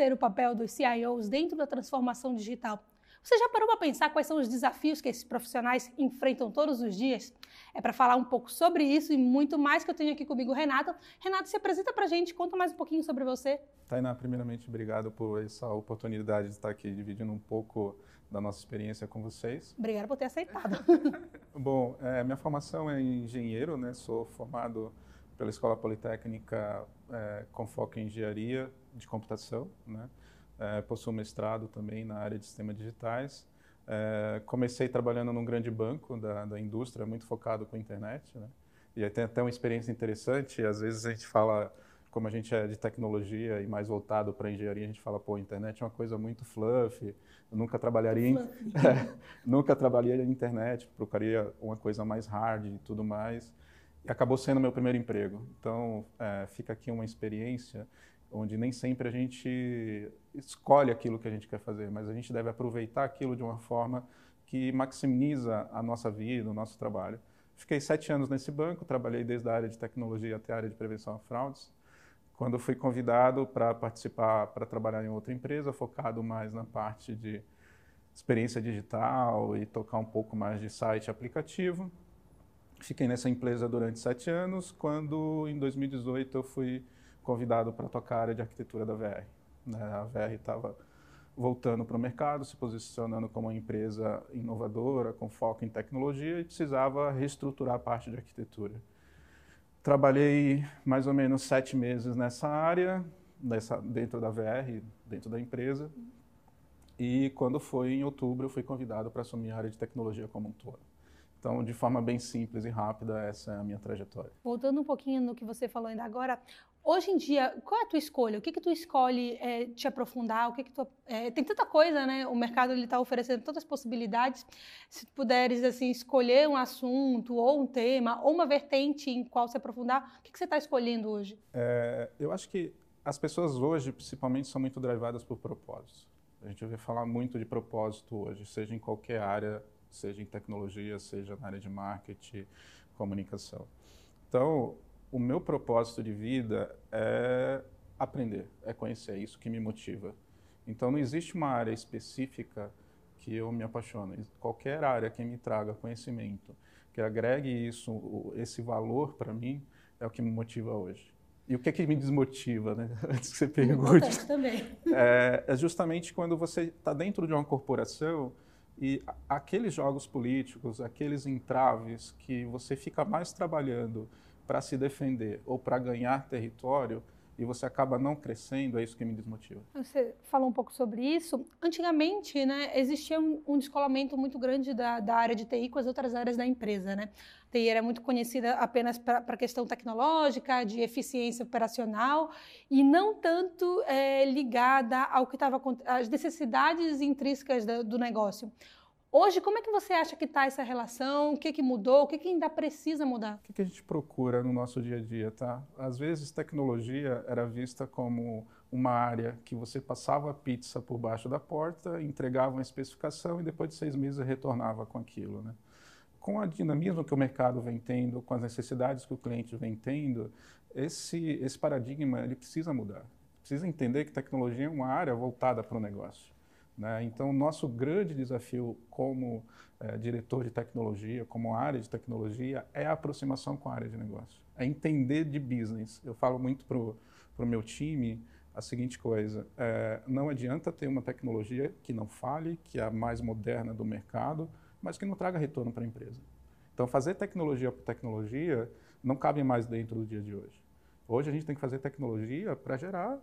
ser o papel dos CIOs dentro da transformação digital? Você já parou para pensar quais são os desafios que esses profissionais enfrentam todos os dias? É para falar um pouco sobre isso e muito mais que eu tenho aqui comigo Renato. Renato, se apresenta para a gente, conta mais um pouquinho sobre você. Tainá, primeiramente, obrigado por essa oportunidade de estar aqui dividindo um pouco da nossa experiência com vocês. Obrigada por ter aceitado. Bom, é, minha formação é engenheiro, né? Sou formado pela Escola Politécnica é, com foco em engenharia de computação, né? É, possuo mestrado também na área de sistemas digitais. É, comecei trabalhando num grande banco da, da indústria, muito focado com a internet, né? E aí tem até uma experiência interessante, às vezes a gente fala, como a gente é de tecnologia e mais voltado para engenharia, a gente fala, pô, a internet é uma coisa muito fluffy, eu nunca trabalharia em, é, nunca trabalharia em internet, procuraria uma coisa mais hard e tudo mais. E acabou sendo meu primeiro emprego. Então, é, fica aqui uma experiência onde nem sempre a gente escolhe aquilo que a gente quer fazer, mas a gente deve aproveitar aquilo de uma forma que maximiza a nossa vida, o nosso trabalho. Fiquei sete anos nesse banco, trabalhei desde a área de tecnologia até a área de prevenção a fraudes. Quando fui convidado para participar, para trabalhar em outra empresa, focado mais na parte de experiência digital e tocar um pouco mais de site aplicativo. Fiquei nessa empresa durante sete anos, quando em 2018 eu fui convidado para tocar a área de arquitetura da VR. Né? A VR estava voltando para o mercado, se posicionando como uma empresa inovadora, com foco em tecnologia, e precisava reestruturar a parte de arquitetura. Trabalhei mais ou menos sete meses nessa área, nessa, dentro da VR, dentro da empresa, e quando foi em outubro, eu fui convidado para assumir a área de tecnologia como um todo. Então, de forma bem simples e rápida, essa é a minha trajetória. Voltando um pouquinho no que você falou ainda agora, hoje em dia, qual é a tua escolha? O que que tu escolhe é, te aprofundar? O que que tu, é, tem tanta coisa, né? O mercado ele está oferecendo tantas possibilidades. Se tu puderes assim escolher um assunto ou um tema ou uma vertente em qual se aprofundar, o que que você está escolhendo hoje? É, eu acho que as pessoas hoje, principalmente, são muito drivadas por propósitos. A gente ouve falar muito de propósito hoje, seja em qualquer área seja em tecnologia, seja na área de marketing, comunicação. Então, o meu propósito de vida é aprender, é conhecer, é isso que me motiva. Então, não existe uma área específica que eu me apaixono. Qualquer área que me traga conhecimento, que agregue isso, esse valor para mim, é o que me motiva hoje. E o que é que me desmotiva, né? Antes que você pergunte. também. É, é justamente quando você está dentro de uma corporação e aqueles jogos políticos, aqueles entraves que você fica mais trabalhando para se defender ou para ganhar território e você acaba não crescendo, é isso que me desmotiva. Você falou um pouco sobre isso. Antigamente, né, existia um, um descolamento muito grande da, da, área de TI com as outras áreas da empresa, né? A TI era muito conhecida apenas para a questão tecnológica, de eficiência operacional, e não tanto é, ligada ao que estava às necessidades intrínsecas do, do negócio. Hoje, como é que você acha que está essa relação? O que, que mudou? O que, que ainda precisa mudar? O que, a gente procura no nosso dia a dia, tá? Às vezes, tecnologia era vista como uma área que você passava a pizza por baixo da porta, entregava uma especificação e depois de seis meses retornava com aquilo, né? Com a dinamismo que o mercado vem tendo, com as necessidades que o cliente vem tendo, esse, esse paradigma ele precisa mudar. Precisa entender que tecnologia é uma área voltada para o negócio. Né? Então, nosso grande desafio como é, diretor de tecnologia, como área de tecnologia, é a aproximação com a área de negócio. É entender de business. Eu falo muito para o meu time a seguinte coisa: é, não adianta ter uma tecnologia que não fale, que é a mais moderna do mercado, mas que não traga retorno para a empresa. Então, fazer tecnologia por tecnologia não cabe mais dentro do dia de hoje. Hoje a gente tem que fazer tecnologia para gerar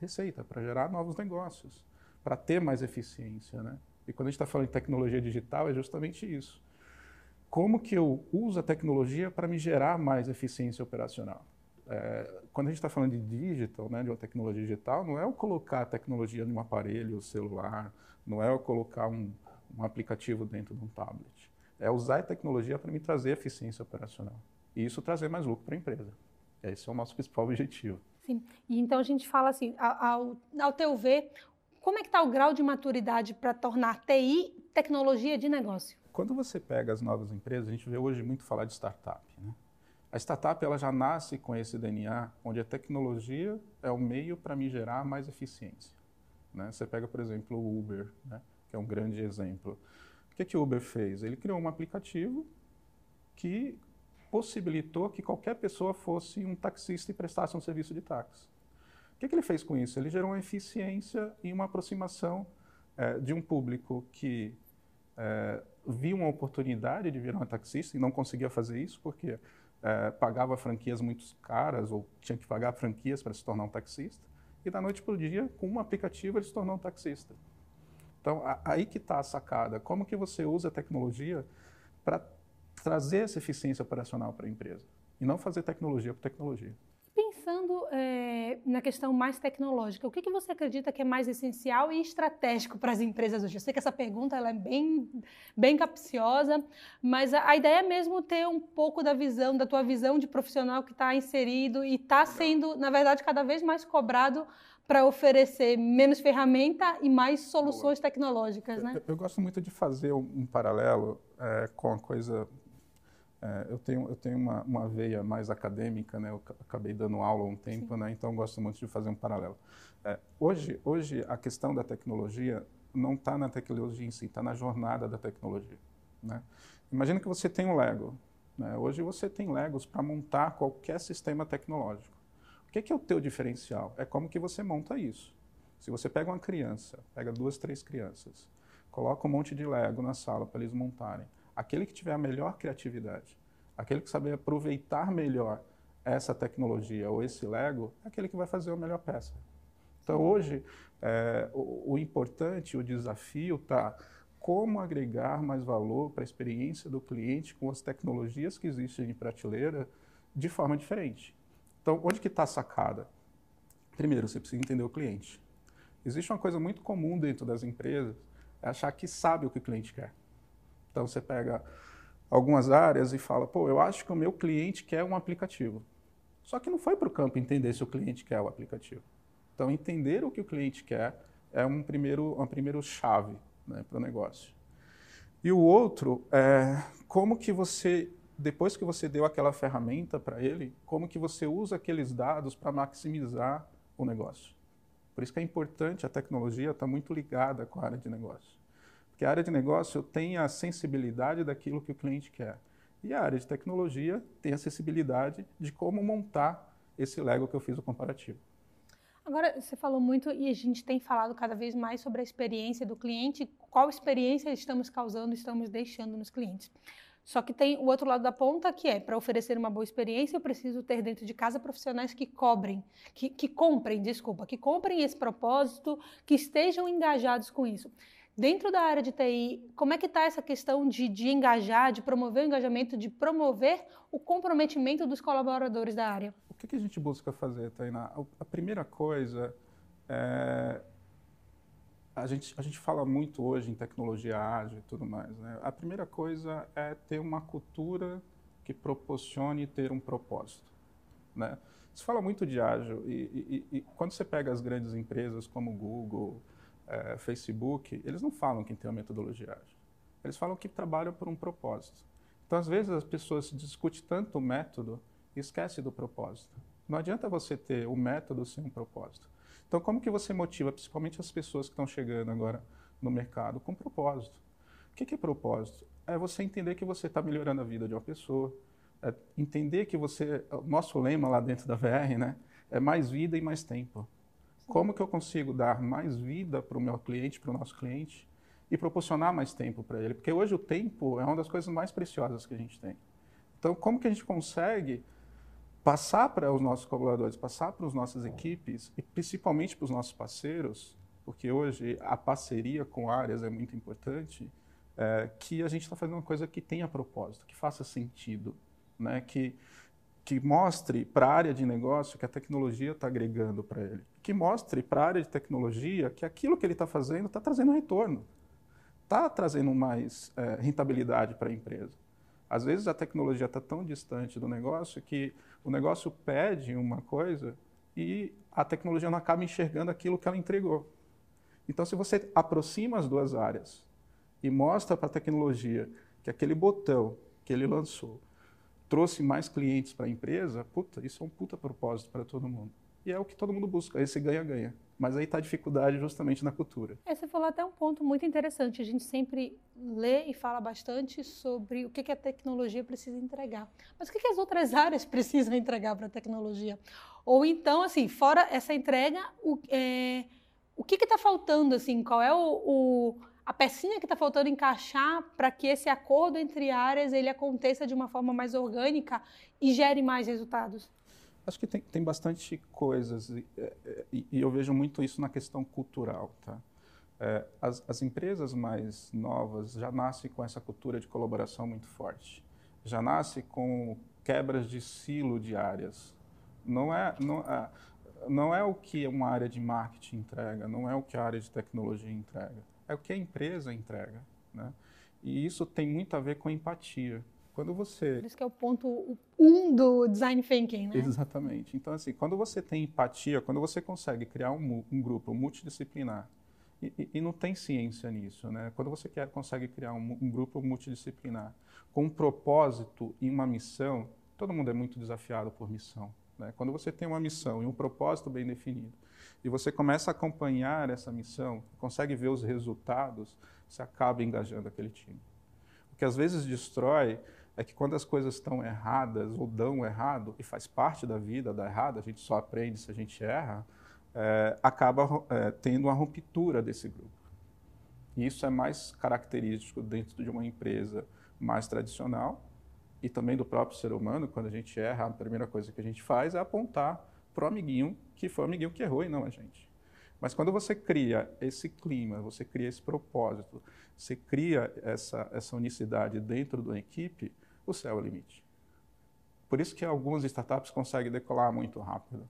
receita, para gerar novos negócios para ter mais eficiência, né? E quando a gente está falando de tecnologia digital, é justamente isso. Como que eu uso a tecnologia para me gerar mais eficiência operacional? É, quando a gente está falando de digital, né, de uma tecnologia digital, não é eu colocar a tecnologia em um aparelho celular, não é eu colocar um, um aplicativo dentro de um tablet. É usar a tecnologia para me trazer eficiência operacional. E isso trazer mais lucro para a empresa. Esse é o nosso principal objetivo. Sim. E então a gente fala assim, ao, ao teu ver, como é que está o grau de maturidade para tornar TI tecnologia de negócio? Quando você pega as novas empresas, a gente vê hoje muito falar de startup. Né? A startup ela já nasce com esse DNA, onde a tecnologia é o meio para me gerar mais eficiência. Né? Você pega, por exemplo, o Uber, né? que é um grande exemplo. O que, que o Uber fez? Ele criou um aplicativo que possibilitou que qualquer pessoa fosse um taxista e prestasse um serviço de táxi. Que, que ele fez com isso? Ele gerou uma eficiência e uma aproximação é, de um público que é, viu uma oportunidade de virar um taxista e não conseguia fazer isso porque é, pagava franquias muito caras ou tinha que pagar franquias para se tornar um taxista. E da noite para o dia, com um aplicativo, ele se tornou um taxista. Então, a, aí que está a sacada. Como que você usa a tecnologia para trazer essa eficiência operacional para a empresa e não fazer tecnologia por tecnologia. Pensando é, na questão mais tecnológica, o que, que você acredita que é mais essencial e estratégico para as empresas hoje? Eu sei que essa pergunta ela é bem, bem capciosa, mas a, a ideia é mesmo ter um pouco da visão, da tua visão de profissional que está inserido e está sendo, na verdade, cada vez mais cobrado para oferecer menos ferramenta e mais soluções Boa. tecnológicas, né? Eu, eu, gosto muito de fazer um, um paralelo é, com a coisa é, eu tenho, eu tenho uma, uma veia mais acadêmica, né? Eu acabei dando aula há um tempo, né? Então gosto muito de fazer um paralelo. É, hoje, hoje a questão da tecnologia não está na tecnologia em si, está na jornada da tecnologia, né? Imagina que você tem um Lego. Né? Hoje você tem Legos para montar qualquer sistema tecnológico. O que, que é o teu diferencial? É como que você monta isso. Se você pega uma criança, pega duas, três crianças, coloca um monte de Lego na sala para eles montarem aquele que tiver a melhor criatividade, aquele que saber aproveitar melhor essa tecnologia ou esse Lego, é aquele que vai fazer a melhor peça. Então, hoje, é, o, o, importante, o desafio está como agregar mais valor para a experiência do cliente com as tecnologias que existem em prateleira de forma diferente. Então, onde que está a sacada? Primeiro, você precisa entender o cliente. Existe uma coisa muito comum dentro das empresas, é achar que sabe o que o cliente quer. Então você pega algumas áreas e fala, pô, eu acho que o meu cliente quer um aplicativo. Só que não foi para o campo entender se o cliente quer o aplicativo. Então entender o que o cliente quer é um primeiro, uma primeira chave né, para o negócio. E o outro é como que você, depois que você deu aquela ferramenta para ele, como que você usa aqueles dados para maximizar o negócio. Por isso que é importante, a tecnologia está muito ligada com a área de negócio. Porque a área de negócio tem a sensibilidade daquilo que o cliente quer. E a área de tecnologia tem a sensibilidade de como montar esse Lego que eu fiz o comparativo. Agora, você falou muito e a gente tem falado cada vez mais sobre a experiência do cliente, qual experiência estamos causando, estamos deixando nos clientes. Só que tem o outro lado da ponta que é, para oferecer uma boa experiência, eu preciso ter dentro de casa profissionais que cobrem, que, que comprem, desculpa, que comprem esse propósito, que estejam engajados com isso. Dentro da área de TI, como é que está essa questão de, de engajar, de promover o engajamento, de promover o comprometimento dos colaboradores da área? O que, que a gente busca fazer, Tainá? A primeira coisa é... A gente, a gente fala muito hoje em tecnologia ágil e tudo mais. Né? A primeira coisa é ter uma cultura que proporcione ter um propósito. Né? Se fala muito de ágil e, e, e quando você pega as grandes empresas como Google, é, Facebook, eles não falam que tem uma metodologia ágil. Eles falam que trabalham por um propósito. Então, às vezes, as pessoas discutem tanto o método e esquecem do propósito. Não adianta você ter o método sem um propósito. Então, como que você motiva, principalmente as pessoas que estão chegando agora no mercado, com propósito? O que é propósito? É você entender que você está melhorando a vida de uma pessoa, é entender que você, nosso lema lá dentro da VR, né, é mais vida e mais tempo. Como que eu consigo dar mais vida para o meu cliente, para o nosso cliente, e proporcionar mais tempo para ele? Porque hoje o tempo é uma das coisas mais preciosas que a gente tem. Então, como que a gente consegue passar para os nossos colaboradores, passar para as nossas equipes, e principalmente para os nossos parceiros, porque hoje a parceria com áreas é muito importante, é, que a gente está fazendo uma coisa que tenha propósito, que faça sentido, né? que que mostre para a área de negócio que a tecnologia está agregando para ele. Que mostre para a área de tecnologia que aquilo que ele está fazendo está trazendo retorno, está trazendo mais é, rentabilidade para a empresa. Às vezes a tecnologia está tão distante do negócio que o negócio pede uma coisa e a tecnologia não acaba enxergando aquilo que ela entregou. Então, se você aproxima as duas áreas e mostra para a tecnologia que aquele botão que ele lançou trouxe mais clientes para a empresa, puta, isso é um puta propósito para todo mundo. E é o que todo mundo busca, esse ganha-ganha. Mas aí está a dificuldade justamente na cultura. É, você falou até um ponto muito interessante. A gente sempre lê e fala bastante sobre o que, que a tecnologia precisa entregar. Mas o que, que as outras áreas precisam entregar para a tecnologia? Ou então, assim, fora essa entrega, o, é, o que está faltando? Assim, qual é o, o a pecinha que está faltando encaixar para que esse acordo entre áreas ele aconteça de uma forma mais orgânica e gere mais resultados? Acho que tem, tem bastante coisas e, é, e, e, eu vejo muito isso na questão cultural, tá? É, as, as, empresas mais novas já nascem com essa cultura de colaboração muito forte, já nascem com quebras de silo de áreas. Não é, não, é, não é o que uma área de marketing entrega, não é o que a área de tecnologia entrega, é o que a empresa entrega, né? E isso tem muito a ver com empatia. Quando você. Por isso que é o ponto um do design thinking, né? Exatamente. Então, assim, quando você tem empatia, quando você consegue criar um, um grupo multidisciplinar, e, e, e, não tem ciência nisso, né? Quando você quer, consegue criar um, um grupo multidisciplinar com um propósito e uma missão, todo mundo é muito desafiado por missão. Né? Quando você tem uma missão e um propósito bem definido, e você começa a acompanhar essa missão, consegue ver os resultados, você acaba engajando aquele time. O que às vezes destrói é que quando as coisas estão erradas ou dão errado, e faz parte da vida dar errado, a gente só aprende se a gente erra, é, acaba é, tendo uma ruptura desse grupo. E isso é mais característico dentro de uma empresa mais tradicional e também do próprio ser humano. Quando a gente erra, a primeira coisa que a gente faz é apontar para o amiguinho que foi o amiguinho que errou e não a gente. Mas quando você cria esse clima, você cria esse propósito, você cria essa, essa unicidade dentro da equipe, o céu é o limite. Por isso que algumas startups conseguem decolar muito rápido,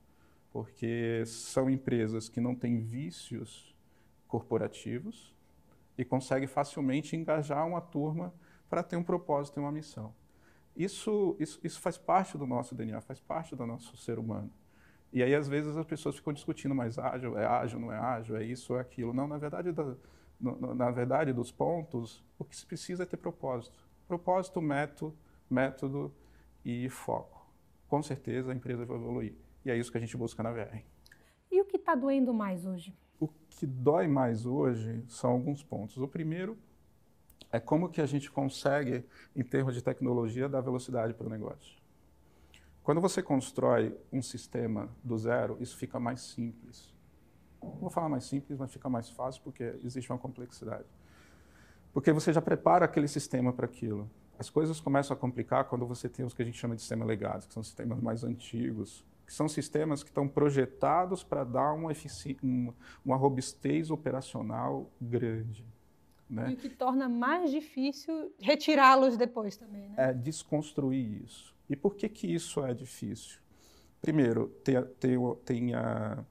porque são empresas que não têm vícios corporativos e conseguem facilmente engajar uma turma para ter um propósito e uma missão. Isso, isso, isso faz parte do nosso DNA, faz parte do nosso ser humano. E aí, às vezes, as pessoas ficam discutindo, mas ágil, é ágil, não é ágil, é isso, é aquilo. Não, na verdade, da, no, na verdade, dos pontos, o que se precisa é ter propósito. Propósito, método, método e foco. Com certeza a empresa vai evoluir. E é isso que a gente busca na VR. E o que está doendo mais hoje? O que dói mais hoje são alguns pontos. O primeiro é como que a gente consegue, em termos de tecnologia, dar velocidade para o negócio. Quando você constrói um sistema do zero, isso fica mais simples. Não vou falar mais simples, mas fica mais fácil porque existe uma complexidade. Porque você já prepara aquele sistema para aquilo. As coisas começam a complicar quando você tem os que a gente chama de sistemas legados, que são sistemas mais antigos, que são sistemas que estão projetados para dar uma, uma, uma robustez operacional grande. Né? E o que torna mais difícil retirá-los depois também. Né? É desconstruir isso. E por que, que isso é difícil? Primeiro, tem, tem, tem a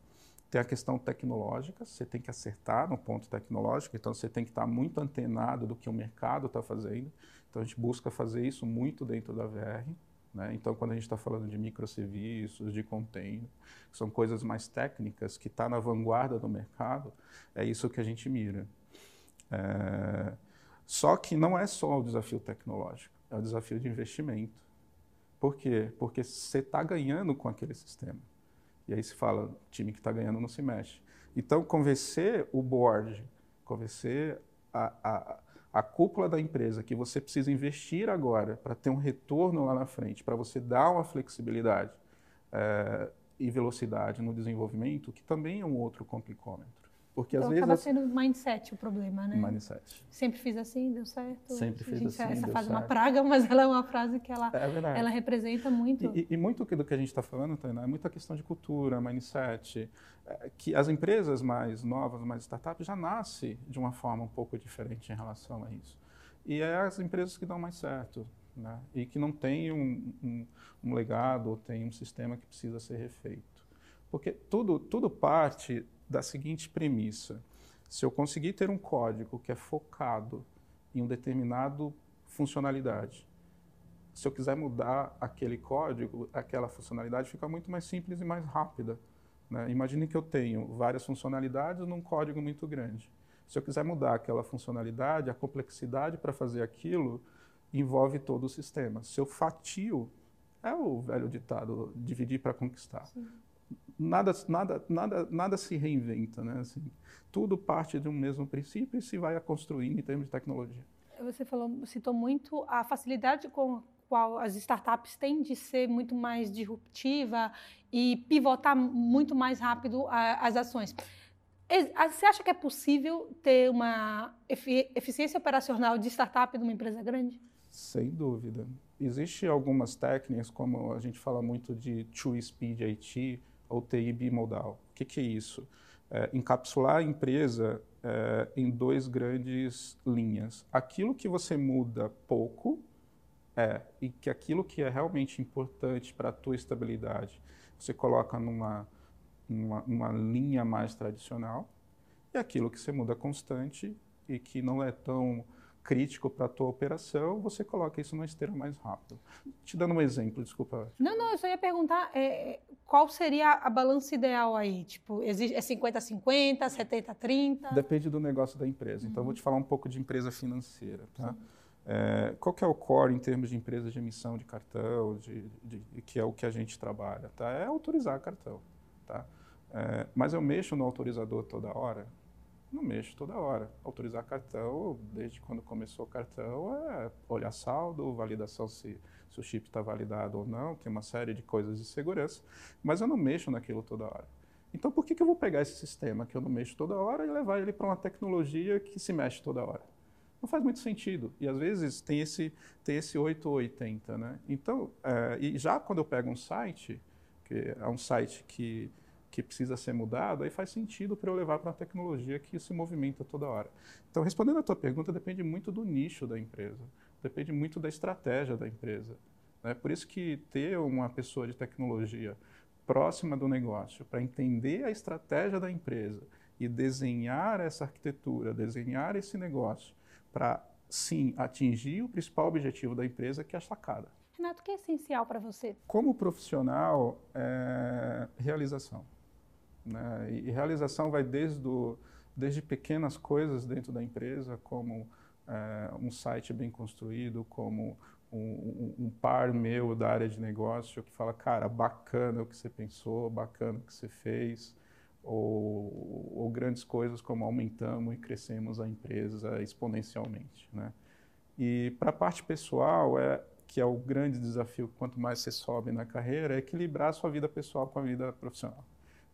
tem a questão tecnológica, você tem que acertar no ponto tecnológico, então você tem que estar muito antenado do que o mercado está fazendo. Então a gente busca fazer isso muito dentro da VR. Né? Então, quando a gente está falando de microserviços, de container, que são coisas mais técnicas, que está na vanguarda do mercado, é isso que a gente mira. É... Só que não é só o desafio tecnológico, é o desafio de investimento. Por quê? Porque você está ganhando com aquele sistema. E aí se fala, time que está ganhando não se mexe. Então, convencer o board, convencer a, a, a cúpula da empresa que você precisa investir agora para ter um retorno lá na frente, para você dar uma flexibilidade é, e velocidade no desenvolvimento, que também é um outro complicômetro. Porque então, às vezes. Acaba sendo mindset o problema, né? Mindset. Sempre fiz assim, deu certo. Sempre fiz assim. Essa deu frase certo. é uma praga, mas ela é uma frase que ela, é ela representa muito. E, e, muito do que a gente está falando, Tainá, é muita questão de cultura, mindset. É, que as empresas mais novas, mais startups, já nascem de uma forma um pouco diferente em relação a isso. E é as empresas que dão mais certo. Né? E que não tem um, um, um legado ou tem um sistema que precisa ser refeito. Porque tudo, tudo parte da seguinte premissa: se eu conseguir ter um código que é focado em um determinado funcionalidade, se eu quiser mudar aquele código, aquela funcionalidade fica muito mais simples e mais rápida. Né? Imagine que eu tenho várias funcionalidades num código muito grande. Se eu quiser mudar aquela funcionalidade, a complexidade para fazer aquilo envolve todo o sistema. Se eu fatio, é o velho ditado, dividir para conquistar. Sim nada, nada, nada, nada se reinventa, né? Assim, tudo parte de um mesmo princípio e se vai construindo em termos de tecnologia. Você falou, citou muito a facilidade com a qual as startups têm de ser muito mais disruptiva e pivotar muito mais rápido a, as ações. Você acha que é possível ter uma eficiência operacional de startup de uma empresa grande? Sem dúvida. Existem algumas técnicas, como a gente fala muito de Two Speed IT ou TI bimodal. O que, que é isso? É, encapsular a empresa é, em dois grandes linhas. Aquilo que você muda pouco é, e que aquilo que é realmente importante para a tua estabilidade, você coloca numa, numa, numa linha mais tradicional, e aquilo que você muda constante e que não é tão crítico para a tua operação, você coloca isso numa esteira mais rápido. Te dando um exemplo, desculpa. Não, não, eu só ia perguntar é, qual seria a balança ideal aí? Tipo, é 50-50, 70-30? Depende do negócio da empresa. Uhum. Então, eu vou te falar um pouco de empresa financeira. Tá? É, qual que é o core em termos de empresas de emissão de cartão, de, de, de, que é o que a gente trabalha? Tá? É autorizar cartão. Tá? É, mas eu mexo no autorizador toda hora? Não mexo toda hora. Autorizar cartão, desde quando começou o cartão, é olhar saldo, validação se, se o chip está validado ou não, tem uma série de coisas de segurança, mas eu não mexo naquilo toda hora. Então, por que, que eu vou pegar esse sistema que eu não mexo toda hora e levar ele para uma tecnologia que se mexe toda hora? Não faz muito sentido. E às vezes tem esse, tem esse 8 ou 80, né? Então, é, e já quando eu pego um site, que é um site que que precisa ser mudado, aí faz sentido para eu levar para uma tecnologia que se movimenta toda hora. Então, respondendo a tua pergunta, depende muito do nicho da empresa, depende muito da estratégia da empresa. Né? Por isso que ter uma pessoa de tecnologia próxima do negócio para entender a estratégia da empresa e desenhar essa arquitetura, desenhar esse negócio para, sim, atingir o principal objetivo da empresa, que é a sacada. Renato, o que é essencial para você? Como profissional, é realização. Né? E, realização vai desde, desde pequenas coisas dentro da empresa, como é, um site bem construído, como um, um, um, par meu da área de negócio que fala, cara, bacana o que você pensou, bacana o que você fez, ou, ou grandes coisas como aumentamos e crescemos a empresa exponencialmente. Né? E para a parte pessoal, é, que é o grande desafio, quanto mais você sobe na carreira, é equilibrar a sua vida pessoal com a vida profissional.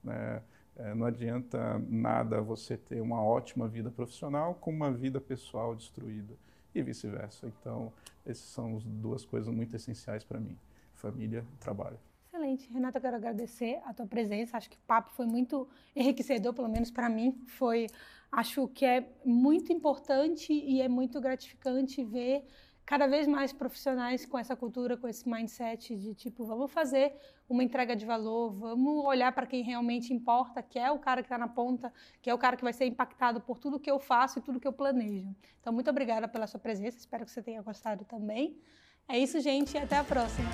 Né? É, não adianta nada você ter uma ótima vida profissional com uma vida pessoal destruída e vice-versa. Então, essas são as duas coisas muito essenciais para mim: família e trabalho. Excelente. Renata, eu quero agradecer a tua presença. Acho que o papo foi muito enriquecedor, pelo menos para mim. Foi, acho que é muito importante e é muito gratificante ver cada vez mais profissionais com essa cultura, com esse mindset de tipo, vamos fazer uma entrega de valor, vamos olhar para quem realmente importa, que é o cara que está na ponta, que é o cara que vai ser impactado por tudo que eu faço e tudo que eu planejo. Então, muito obrigada pela sua presença, espero que você tenha gostado também. É isso, gente, e até a próxima.